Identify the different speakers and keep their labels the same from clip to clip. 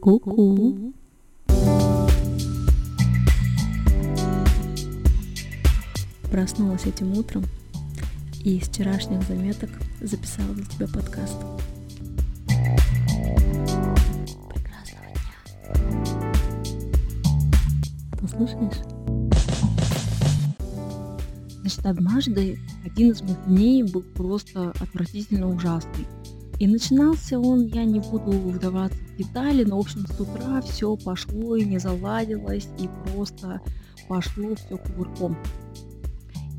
Speaker 1: Ку-ку. Проснулась этим утром и из вчерашних заметок записала для тебя подкаст. Прекрасного дня. Послушаешь? Значит, однажды один из моих дней был просто отвратительно ужасный. И начинался он, я не буду вдаваться в детали, но, в общем, с утра все пошло и не заладилось, и просто пошло все кувырком.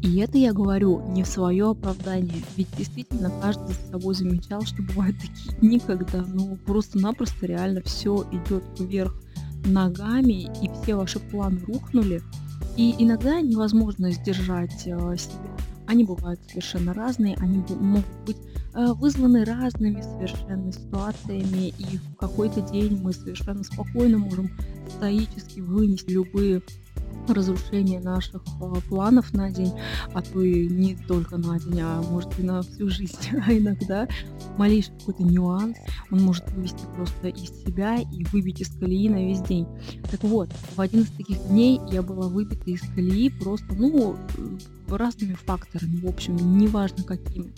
Speaker 1: И это я говорю не в свое оправдание, ведь действительно каждый за собой замечал, что бывают такие дни, когда ну просто-напросто реально все идет вверх ногами, и все ваши планы рухнули, и иногда невозможно сдержать э, себя. Они бывают совершенно разные, они могут быть Э, вызваны разными совершенно ситуациями, и в какой-то день мы совершенно спокойно можем стоически вынести любые разрушения наших э, планов на день, а то и не только на день, а может и на всю жизнь. А иногда малейший какой-то нюанс, он может вывести просто из себя и выбить из колеи на весь день. Так вот, в один из таких дней я была выбита из колеи просто, ну, э, разными факторами, в общем, неважно какими.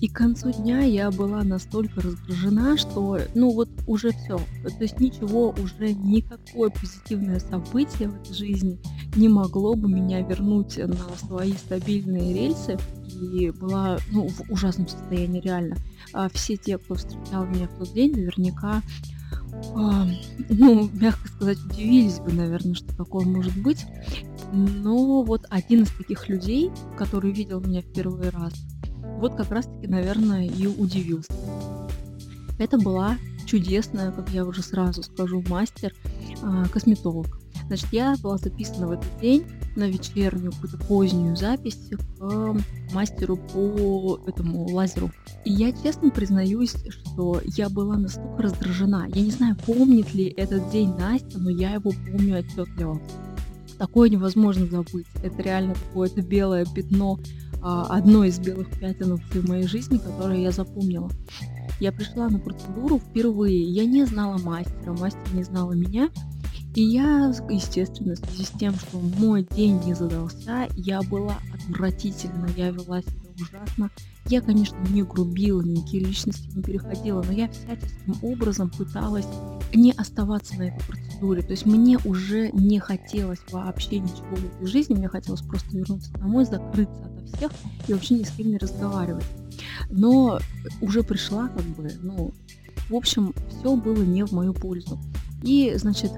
Speaker 1: И к концу дня я была настолько раздражена, что, ну вот уже все. То есть ничего, уже никакое позитивное событие в этой жизни не могло бы меня вернуть на свои стабильные рельсы. И была, ну, в ужасном состоянии реально. А все те, кто встречал меня в тот день, наверняка а, ну, мягко сказать, удивились бы, наверное, что такое может быть. Но вот один из таких людей, который видел меня в первый раз, вот как раз-таки, наверное, и удивился. Это была чудесная, как я уже сразу скажу, мастер, а, косметолог. Значит, я была записана в этот день на вечернюю, какую-то позднюю запись к мастеру по этому лазеру. И я честно признаюсь, что я была настолько раздражена. Я не знаю, помнит ли этот день Настя, но я его помню отчетливо. Такое невозможно забыть. Это реально какое-то белое пятно а, одно из белых пятен в моей жизни, которое я запомнила. Я пришла на процедуру впервые. Я не знала мастера, мастер не знала меня. И я, естественно, в связи с тем, что мой день не задался, я была отвратительна, я вела себя ужасно. Я, конечно, не грубила, никакие личности не переходила, но я всяческим образом пыталась не оставаться на этой процедуре. То есть мне уже не хотелось вообще ничего в этой жизни, мне хотелось просто вернуться домой, закрыться ото всех и вообще ни с кем не разговаривать. Но уже пришла как бы, ну, в общем, все было не в мою пользу. И, значит,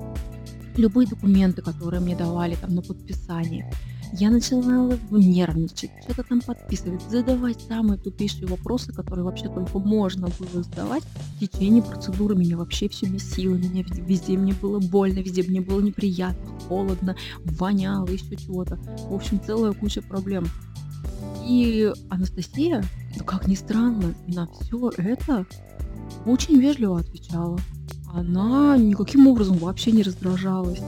Speaker 1: любые документы, которые мне давали там на подписание, я начинала нервничать, что-то там подписывать, задавать самые тупейшие вопросы, которые вообще только можно было задавать. В течение процедуры меня вообще все месило, меня везде, мне было больно, везде мне было неприятно, холодно, воняло, еще чего-то. В общем, целая куча проблем. И Анастасия, ну, как ни странно, на все это очень вежливо отвечала. Она никаким образом вообще не раздражалась.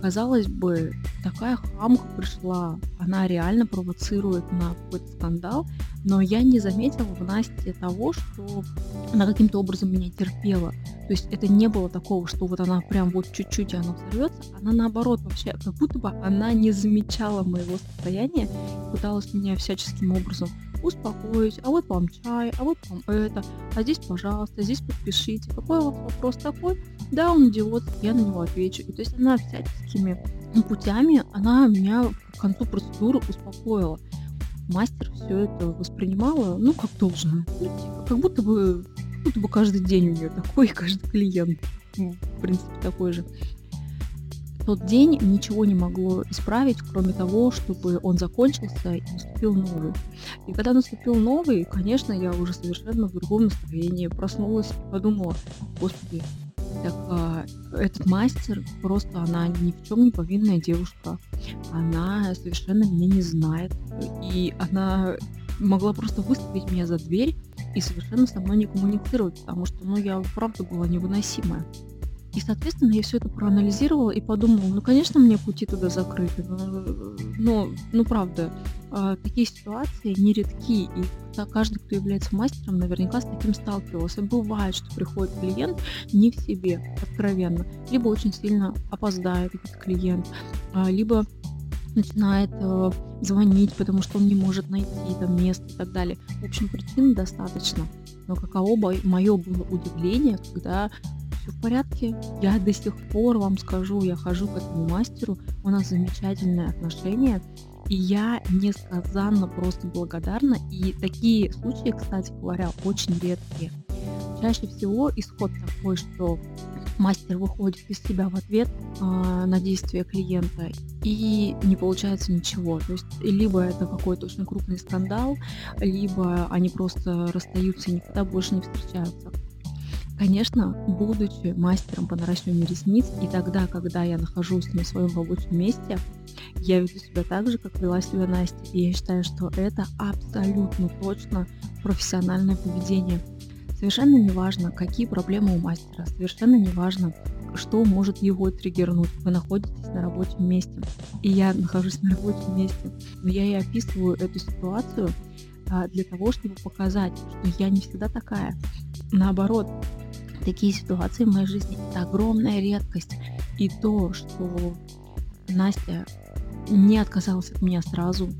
Speaker 1: Казалось бы, такая хамка пришла, она реально провоцирует на какой-то скандал, но я не заметила в Насте того, что она каким-то образом меня терпела. То есть это не было такого, что вот она прям вот чуть-чуть и она взорвется, она наоборот вообще, как будто бы она не замечала моего состояния и пыталась меня всяческим образом успокоить, а вот вам чай, а вот вам это, а здесь, пожалуйста, здесь подпишите. Какой у вас вопрос такой? Да, он идиот, я на него отвечу. И то есть она всяческими путями, она меня к концу процедуры успокоила. Мастер все это воспринимала, ну, как должное. Ну, типа, как будто бы, как будто бы каждый день у нее такой, каждый клиент, ну, в принципе, такой же тот день ничего не могло исправить, кроме того, чтобы он закончился и наступил новый. И когда наступил новый, конечно, я уже совершенно в другом настроении проснулась и подумала, господи, так а, этот мастер просто она ни в чем не повинная девушка. Она совершенно меня не знает. И она могла просто выставить меня за дверь и совершенно со мной не коммуницировать, потому что, ну, я правда была невыносимая. И, соответственно, я все это проанализировала и подумала, ну, конечно, мне пути туда закрыты, но, но ну, правда, а, такие ситуации нередки, и каждый, кто является мастером, наверняка с таким сталкивался. Бывает, что приходит клиент не в себе, откровенно, либо очень сильно опоздает этот клиент, а, либо начинает э, звонить, потому что он не может найти там место и так далее. В общем, причин достаточно. Но каково мое было удивление, когда все в порядке. Я до сих пор вам скажу, я хожу к этому мастеру, у нас замечательные отношения, и я несказанно просто благодарна. И такие случаи, кстати говоря, очень редкие. Чаще всего исход такой, что мастер выходит из себя в ответ э, на действия клиента и не получается ничего. То есть либо это какой-то очень крупный скандал, либо они просто расстаются и никогда больше не встречаются. Конечно, будучи мастером по наращиванию ресниц, и тогда, когда я нахожусь на своем рабочем месте, я веду себя так же, как вела себя Настя. И я считаю, что это абсолютно точно профессиональное поведение. Совершенно не важно, какие проблемы у мастера, совершенно не важно, что может его триггернуть. Вы находитесь на рабочем месте, и я нахожусь на рабочем месте. Но я и описываю эту ситуацию а, для того, чтобы показать, что я не всегда такая. Наоборот, такие ситуации в моей жизни это огромная редкость. И то, что Настя не отказалась от меня сразу,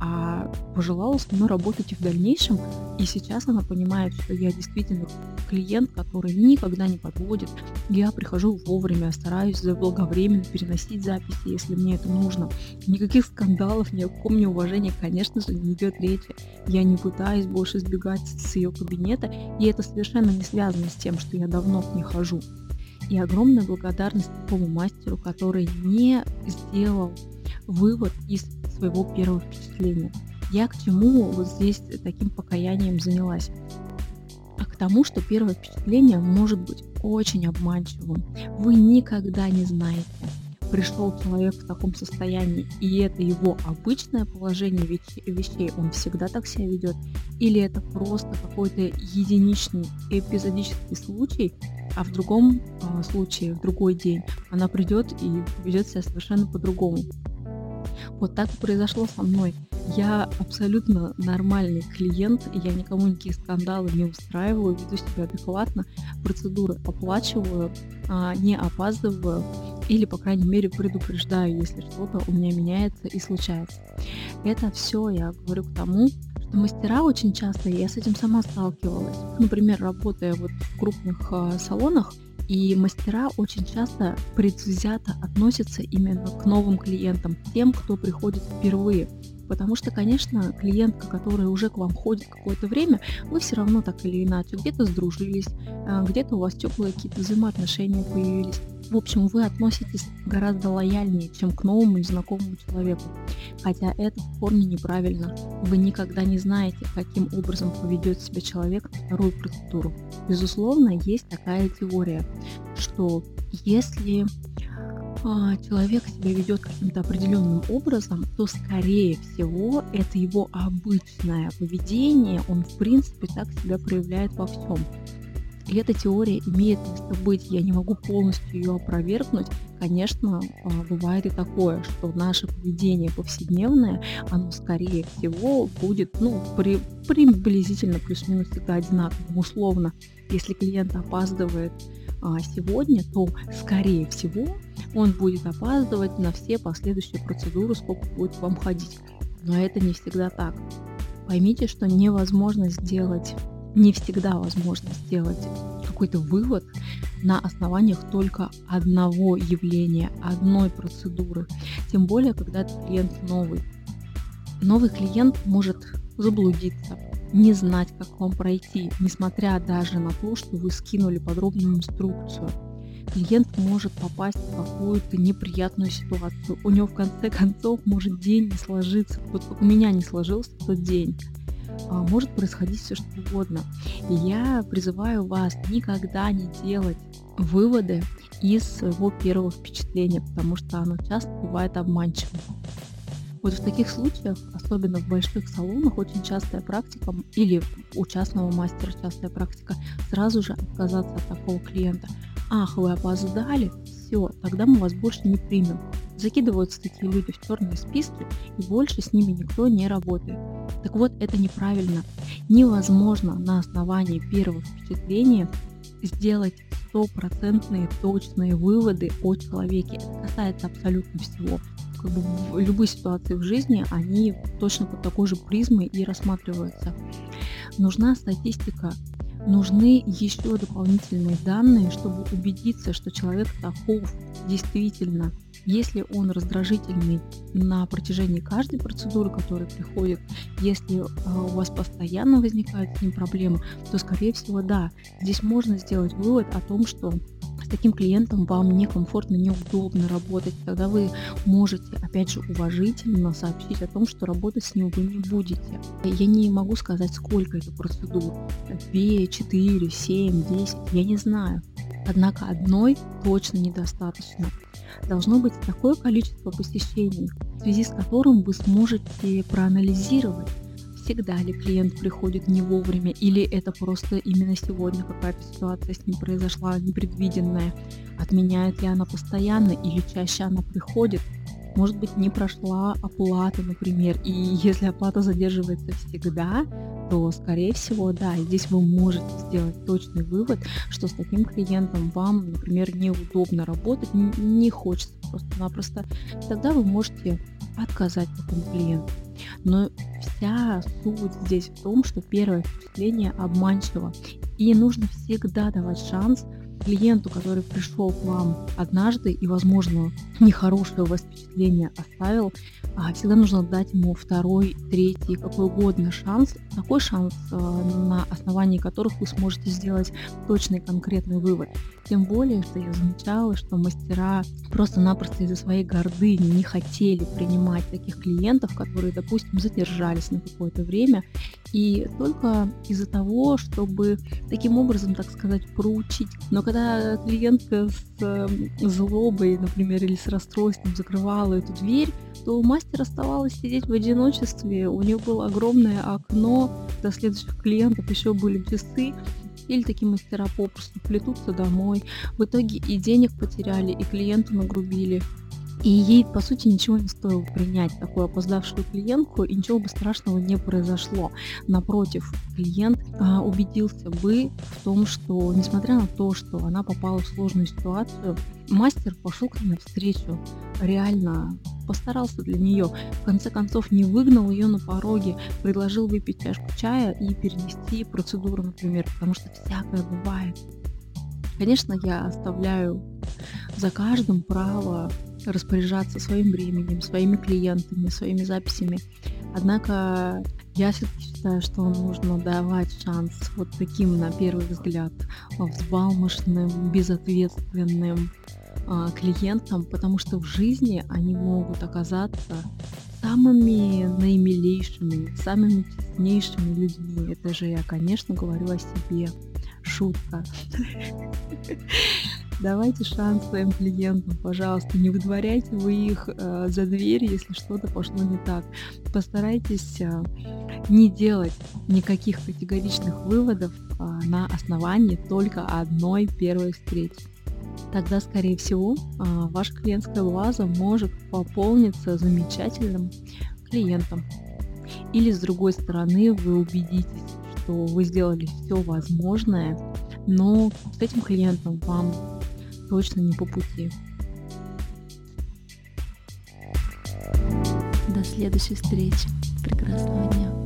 Speaker 1: а пожелала со мной работать и в дальнейшем. И сейчас она понимает, что я действительно клиент, который никогда не подводит. Я прихожу вовремя, стараюсь заблаговременно переносить записи, если мне это нужно. Никаких скандалов, ни о каком неуважении, конечно же, не идет речи. Я не пытаюсь больше сбегать с ее кабинета, и это совершенно не связано с тем, что я давно к ней хожу. И огромная благодарность такому мастеру, который не сделал вывод из своего первого впечатления. Я к чему вот здесь таким покаянием занялась? Тому, что первое впечатление может быть очень обманчивым. Вы никогда не знаете, пришел человек в таком состоянии, и это его обычное положение вещей, он всегда так себя ведет, или это просто какой-то единичный эпизодический случай, а в другом э, случае, в другой день, она придет и ведет себя совершенно по-другому. Вот так и произошло со мной. Я абсолютно нормальный клиент, я никому никакие скандалы не устраиваю, веду себя адекватно, процедуры оплачиваю, а, не опаздываю или, по крайней мере, предупреждаю, если что-то у меня меняется и случается. Это все я говорю к тому, что мастера очень часто, я с этим сама сталкивалась, например, работая вот в крупных э, салонах, и мастера очень часто предвзято относятся именно к новым клиентам, тем, кто приходит впервые. Потому что, конечно, клиентка, которая уже к вам ходит какое-то время, вы все равно так или иначе где-то сдружились, а, где-то у вас теплые какие-то взаимоотношения появились. В общем, вы относитесь гораздо лояльнее, чем к новому незнакомому человеку. Хотя это в корне неправильно. Вы никогда не знаете, каким образом поведет себя человек на вторую процедуру. Безусловно, есть такая теория, что если а, человек себя ведет каким-то определенным образом, то, скорее всего, это его обычное поведение, он, в принципе, так себя проявляет во всем. И эта теория имеет место быть, я не могу полностью ее опровергнуть. Конечно, а, бывает и такое, что наше поведение повседневное, оно скорее всего будет, ну, при, приблизительно плюс-минус всегда одинаковым. Условно, если клиент опаздывает а, сегодня, то, скорее всего, он будет опаздывать на все последующие процедуры, сколько будет вам ходить. Но это не всегда так. Поймите, что невозможно сделать не всегда возможно сделать какой-то вывод на основаниях только одного явления, одной процедуры. Тем более, когда клиент новый. Новый клиент может заблудиться, не знать, как вам пройти, несмотря даже на то, что вы скинули подробную инструкцию. Клиент может попасть в какую-то неприятную ситуацию. У него в конце концов может день не сложиться. Вот как у меня не сложился тот день. А, может происходить все что угодно. И я призываю вас никогда не делать выводы из своего первого впечатления, потому что оно часто бывает обманчивым. Вот в таких случаях, особенно в больших салонах, очень частая практика, или у частного мастера частая практика, сразу же отказаться от такого клиента. ах, вы опоздали, все, тогда мы вас больше не примем. Закидываются такие люди в черные списки, и больше с ними никто не работает. Так вот, это неправильно. Невозможно на основании первого впечатления сделать стопроцентные точные выводы о человеке. Это касается абсолютно всего. Как бы в любой ситуации в жизни они точно под такой же призмой и рассматриваются. Нужна статистика, нужны еще дополнительные данные, чтобы убедиться, что человек таков действительно. Если он раздражительный на протяжении каждой процедуры, которая приходит, если э, у вас постоянно возникают с ним проблемы, то, скорее всего, да, здесь можно сделать вывод о том, что таким клиентом вам некомфортно, неудобно работать, тогда вы можете, опять же, уважительно сообщить о том, что работать с ним вы не будете. Я не могу сказать, сколько это процедур. 2, 4, 7, 10, я не знаю. Однако одной точно недостаточно. Должно быть такое количество посещений, в связи с которым вы сможете проанализировать, всегда ли клиент приходит не вовремя, или это просто именно сегодня какая-то ситуация с ним произошла непредвиденная, отменяет ли она постоянно или чаще она приходит, может быть, не прошла оплата, например, и если оплата задерживается всегда, то, скорее всего, да, здесь вы можете сделать точный вывод, что с таким клиентом вам, например, неудобно работать, не хочется просто-напросто. Тогда вы можете отказать такому клиенту. Но вся суть здесь в том, что первое впечатление обманчиво. И нужно всегда давать шанс клиенту, который пришел к вам однажды и, возможно, нехорошее у вас впечатление оставил, а всегда нужно дать ему второй, третий, какой угодно шанс, такой шанс, э, на основании которых вы сможете сделать точный конкретный вывод. Тем более, что я замечала, что мастера просто-напросто из-за своей гордыни не хотели принимать таких клиентов, которые, допустим, задержались на какое-то время, и только из-за того, чтобы таким образом, так сказать, проучить. Но когда клиентка с э, злобой, например, или с расстройством закрывала эту дверь, то мастер оставалась сидеть в одиночестве, у нее было огромное окно, до следующих клиентов еще были часы, или такие мастера попросту плетутся домой. В итоге и денег потеряли, и клиенту нагрубили. И ей, по сути, ничего не стоило принять такую опоздавшую клиентку, и ничего бы страшного не произошло. Напротив, клиент а, убедился бы в том, что, несмотря на то, что она попала в сложную ситуацию, мастер пошел к ней навстречу, реально постарался для нее. В конце концов, не выгнал ее на пороге, предложил выпить чашку чая и перенести процедуру, например, потому что всякое бывает. Конечно, я оставляю за каждым право распоряжаться своим временем, своими клиентами, своими записями. Однако я все-таки считаю, что нужно давать шанс вот таким, на первый взгляд, взбалмошным, безответственным э, клиентам, потому что в жизни они могут оказаться самыми наимилейшими, самыми честнейшими людьми. Это же я, конечно, говорю о себе. Шутка. Давайте шанс своим клиентам, пожалуйста. Не выдворяйте вы их э, за дверь, если что-то пошло не так. Постарайтесь э, не делать никаких категоричных выводов э, на основании только одной первой встречи. Тогда, скорее всего, э, ваша клиентская база может пополниться замечательным клиентом. Или, с другой стороны, вы убедитесь, что вы сделали все возможное, но с этим клиентом вам точно не по пути.
Speaker 2: До следующей встречи. Прекрасного дня.